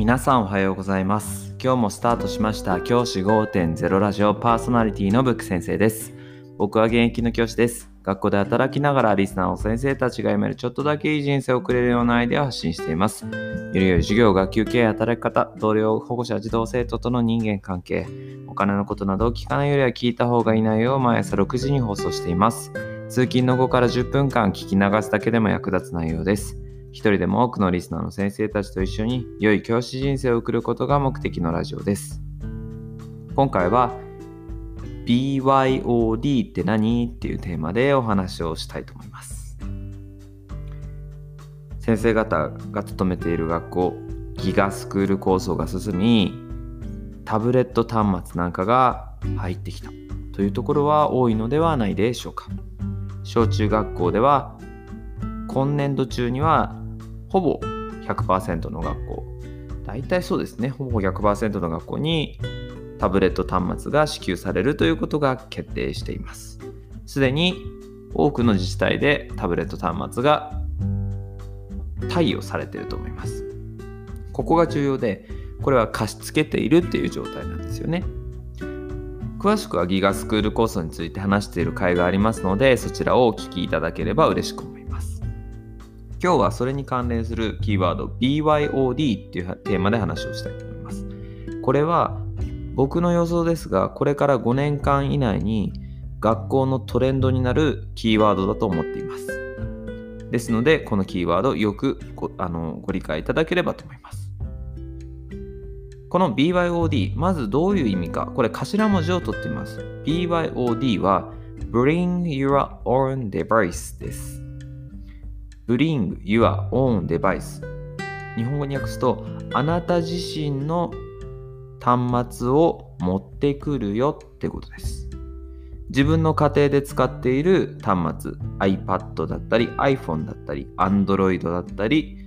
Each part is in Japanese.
皆さんおはようございます。今日もスタートしました。教師5.0ラジオパーソナリティのブック先生です。僕は現役の教師です。学校で働きながらリスナーを先生たちが読めるちょっとだけいい人生を送れるようなアイデアを発信しています。ゆるゆる授業、学級経営、働き方、同僚、保護者、児童生徒との人間関係、お金のことなどを聞かないよりは聞いた方がいい内容を毎朝6時に放送しています。通勤の後から10分間聞き流すだけでも役立つ内容です。一人でも多くのリスナーの先生たちと一緒に良い教師人生を送ることが目的のラジオです。今回は BYOD って何っていうテーマでお話をしたいと思います。先生方が勤めている学校、ギガスクール構想が進み、タブレット端末なんかが入ってきたというところは多いのではないでしょうか。小中学校では今年度中にはほぼ100%の学校。大体そうですね。ほぼ100%の学校にタブレット端末が支給されるということが決定しています。すでに多くの自治体でタブレット端末が貸与されていると思います。ここが重要でこれは貸し付けているっていう状態なんですよね。詳しくはギガスクール構想について話している回がありますのでそちらをお聞きいただければ嬉しく思います。今日はそれに関連するキーワード BYOD っていうテーマで話をしたいと思います。これは僕の予想ですが、これから5年間以内に学校のトレンドになるキーワードだと思っています。ですので、このキーワードよくごあのご理解いただければと思います。この BYOD、まずどういう意味か、これ頭文字を取っています。BYOD は Bring Your Own Device です。Bring your own device 日本語に訳すとあなた自身の端末を持ってくるよってことです自分の家庭で使っている端末 iPad だったり iPhone だったり Android だったり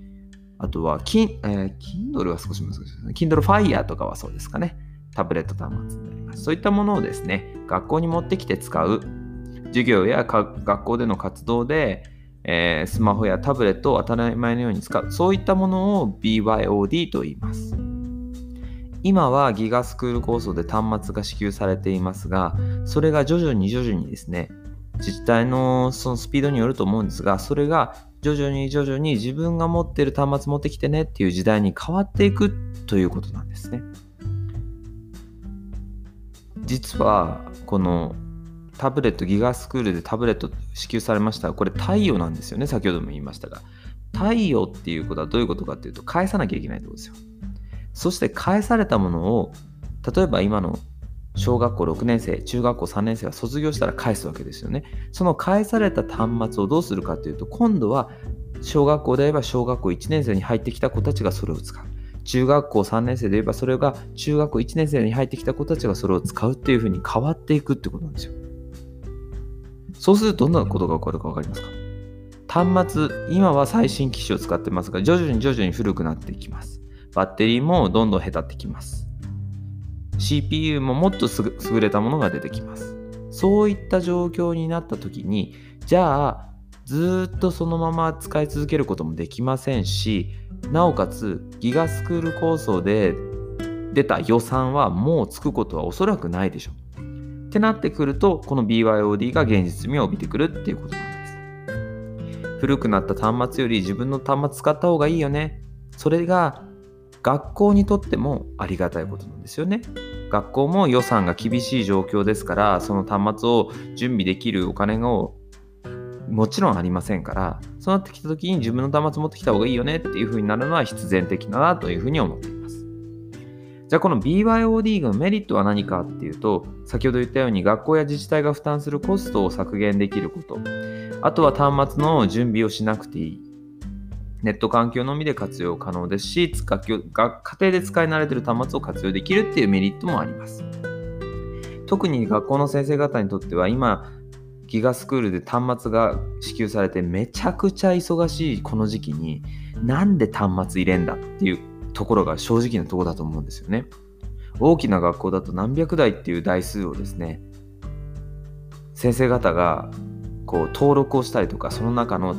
あとは、キンえ、Kindle は少し難しいですね。Kindle Fire とかはそうですかね。タブレット端末になります。そういったものをですね、学校に持ってきて使う。授業や学校での活動でえー、スマホやタブレットを当たり前のように使う。そういったものを BYOD と言います。今はギガスクール構想で端末が支給されていますがそれが徐々に徐々にですね自治体のそのスピードによると思うんですがそれが徐々に徐々に自分が持っている端末持ってきてねっていう時代に変わっていくということなんですね。実はこのタブレット、ギガスクールでタブレット支給されました、これ太陽なんですよね、先ほども言いましたが。太陽っていうことはどういうことかっていうと、返さなきゃいけないってことですよ。そして返されたものを、例えば今の小学校6年生、中学校3年生が卒業したら返すわけですよね。その返された端末をどうするかというと、今度は小学校であれば小学校1年生に入ってきた子たちがそれを使う。中学校3年生で言えばそれが中学校1年生に入ってきた子たちがそれを使うっていうふうに変わっていくってことなんですよ。そうするとどんなことが起こるか分かりますか？端末、今は最新機種を使ってますが、徐々に徐々に古くなっていきます。バッテリーもどんどん減ってきます。CPU ももっと優れたものが出てきます。そういった状況になった時に、じゃあ、ずっとそのまま使い続けることもできませんし、なおかつ、ギガスクール構想で出た予算はもうつくことはおそらくないでしょう。ってなってくると、この BYOD が現実味を帯びてくるっていうことなんです。古くなった端末より自分の端末使った方がいいよね。それが学校にとってもありがたいことなんですよね。学校も予算が厳しい状況ですから、その端末を準備できるお金がもちろんありませんから、そうなってきた時に自分の端末持ってきた方がいいよねっていう風になるのは必然的だなというふうに思っています。じゃあこの BYOD のメリットは何かっていうと、先ほど言ったように学校や自治体が負担するコストを削減できること、あとは端末の準備をしなくていい。ネット環境のみで活用可能ですし、家庭で使い慣れてる端末を活用できるっていうメリットもあります。特に学校の先生方にとっては今、ギガスクールで端末が支給されてめちゃくちゃ忙しいこの時期になんで端末入れんだっていうところが正直なとこだと思うんですよね。大きな学校だと何百台っていう台数をですね、先生方がこう登録をしたりとかその中の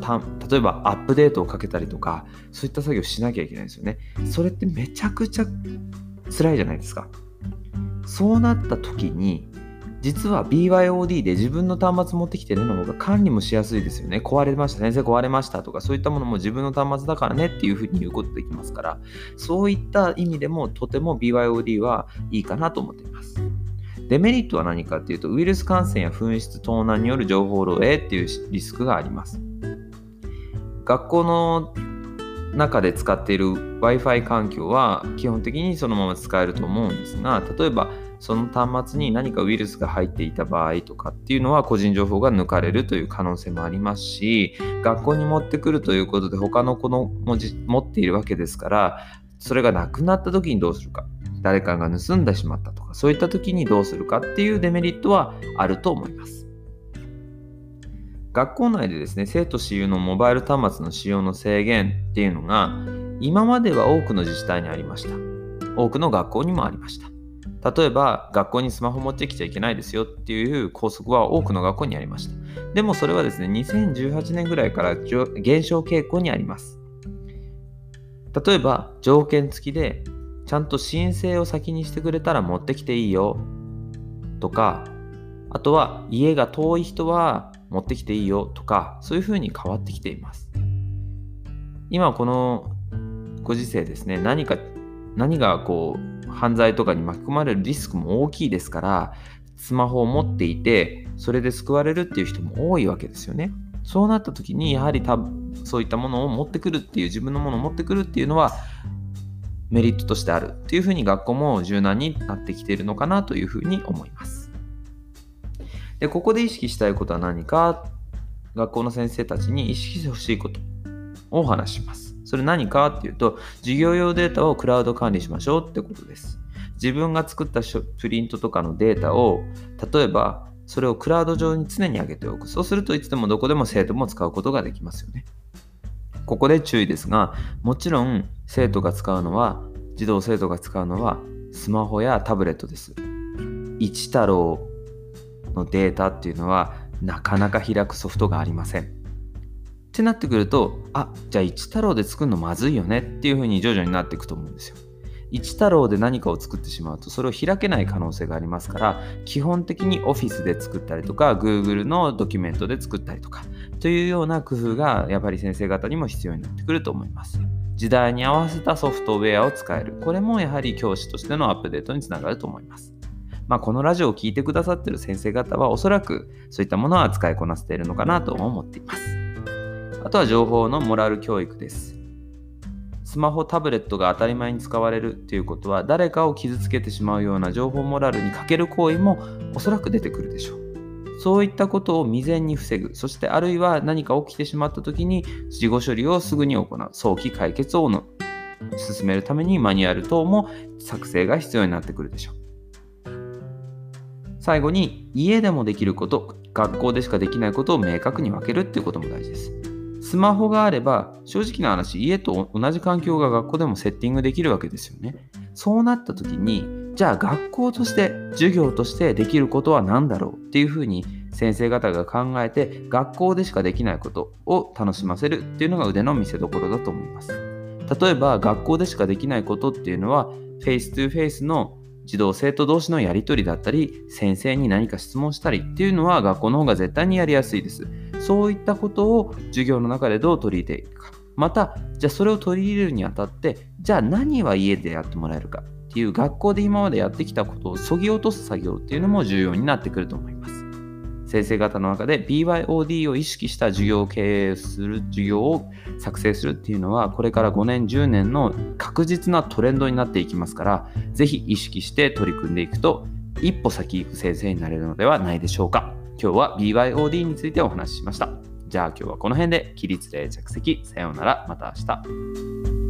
例えばアップデートをかけたりとかそういった作業しなきゃいけないんですよねそれってめちゃくちゃ辛いじゃないですかそうなった時に実は BYOD で自分の端末持ってきてるのが管理もしやすいですよね。壊れました、先生壊れましたとか、そういったものも自分の端末だからねっていうふうに言うことできますから、そういった意味でもとても BYOD はいいかなと思っています。デメリットは何かっていうと、ウイルス感染や紛失盗難による情報漏洩っていうリスクがあります。学校の中で使っている Wi-Fi 環境は基本的にそのまま使えると思うんですが、例えばその端末に何かウイルスが入っていた場合とかっていうのは個人情報が抜かれるという可能性もありますし学校に持ってくるということで他の子の文字持っているわけですからそれがなくなった時にどうするか誰かが盗んでしまったとかそういった時にどうするかっていうデメリットはあると思います。学校内でですね生徒私有のモバイル端末の使用の制限っていうのが今までは多くの自治体にありました。多くの学校にもありました。例えば学校にスマホ持ってきちゃいけないですよっていう校則は多くの学校にありました。でもそれはですね、2018年ぐらいから減少傾向にあります。例えば条件付きでちゃんと申請を先にしてくれたら持ってきていいよとか、あとは家が遠い人は持ってきていいよとか、そういうふうに変わってきています。今このご時世ですね、何か、何がこう、犯罪とかに巻き込まれるリスクも大きいですからスマホを持っていてそれで救われるっていう人も多いわけですよね。そうなった時にやはり多分そういったものを持ってくるっていう自分のものを持ってくるっていうのはメリットとしてあるっていうふうに学校も柔軟になってきているのかなというふうに思います。でここで意識したいことは何か学校の先生たちに意識してほしいことをお話します。それ何かっていうと、授業用データをクラウド管理しましょうってことです。自分が作ったプリントとかのデータを、例えばそれをクラウド上に常に上げておく。そうするといつでもどこでも生徒も使うことができますよね。ここで注意ですが、もちろん生徒が使うのは、児童生徒が使うのはスマホやタブレットです。一太郎のデータっていうのはなかなか開くソフトがありません。ってなってくると、あ、じゃあ一太郎で作るのまずいよねっていう風に徐々になっていくと思うんですよ。一太郎で何かを作ってしまうとそれを開けない可能性がありますから基本的に Office で作ったりとか Google のドキュメントで作ったりとかというような工夫がやっぱり先生方にも必要になってくると思います時代に合わせたソフトウェアを使えるこれもやはり教師としてのアップデートにつながると思いますまあ、このラジオを聴いてくださっている先生方はおそらくそういったものは使いこなせているのかなと思っています。あとは情報のモラル教育です。スマホ、タブレットが当たり前に使われるということは、誰かを傷つけてしまうような情報モラルに欠ける行為もおそらく出てくるでしょう。そういったことを未然に防ぐ、そしてあるいは何か起きてしまった時に事後処理をすぐに行う、早期解決をの進めるためにマニュアル等も作成が必要になってくるでしょう。最後に家でもできること、学校でしかできないことを明確に分けるっていうことも大事です。スマホがあれば、正直な話、家と同じ環境が学校でもセッティングできるわけですよね。そうなった時に、じゃあ学校として、授業としてできることは何だろうっていうふうに先生方が考えて、学校でしかできないことを楽しませるっていうのが腕の見せ所だと思います。例えば、学校でしかできないことっていうのは、フェイス2フェイスの児童生徒同士のやり取りだったり、先生に何か質問したりっていうのは学校の方が絶対にやりやすいです。そういったことを授業の中でどう取り入れていくか。また、じゃあそれを取り入れるにあたって、じゃあ何は家でやってもらえるかっていう学校で今までやってきたことをそぎ落とす作業っていうのも重要になってくると思います。先生方の中で BYOD を意識した授業を経営する授業を作成するっていうのはこれから5年10年の確実なトレンドになっていきますからぜひ意識して取り組んでいくと一歩先行く先生になれるのではないでしょうか今日は BYOD についてお話ししました。じゃあ今日はこの辺で起立で着席。さようなら。また明日。